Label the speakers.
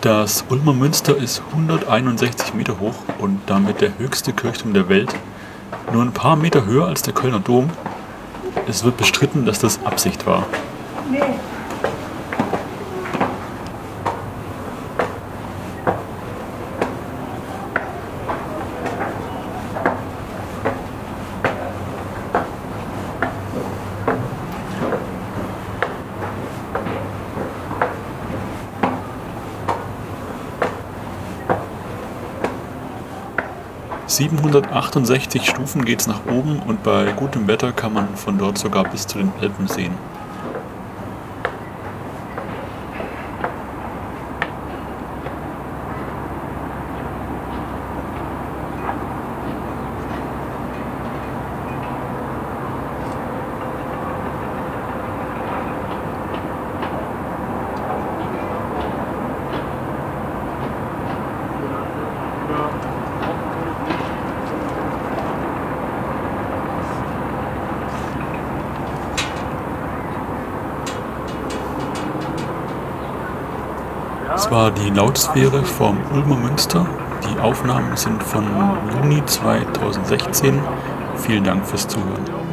Speaker 1: Das Ulmer Münster ist 161 Meter hoch und damit der höchste Kirchturm der Welt. Nur ein paar Meter höher als der Kölner Dom. Es wird bestritten, dass das Absicht war. 768 Stufen geht's nach oben und bei gutem Wetter kann man von dort sogar bis zu den Alpen sehen. 'Das war die Lautsphäre vom Ulmer Münster. Die Aufnahmen sind von Juni 2016. Vielen Dank fürs Zuhören.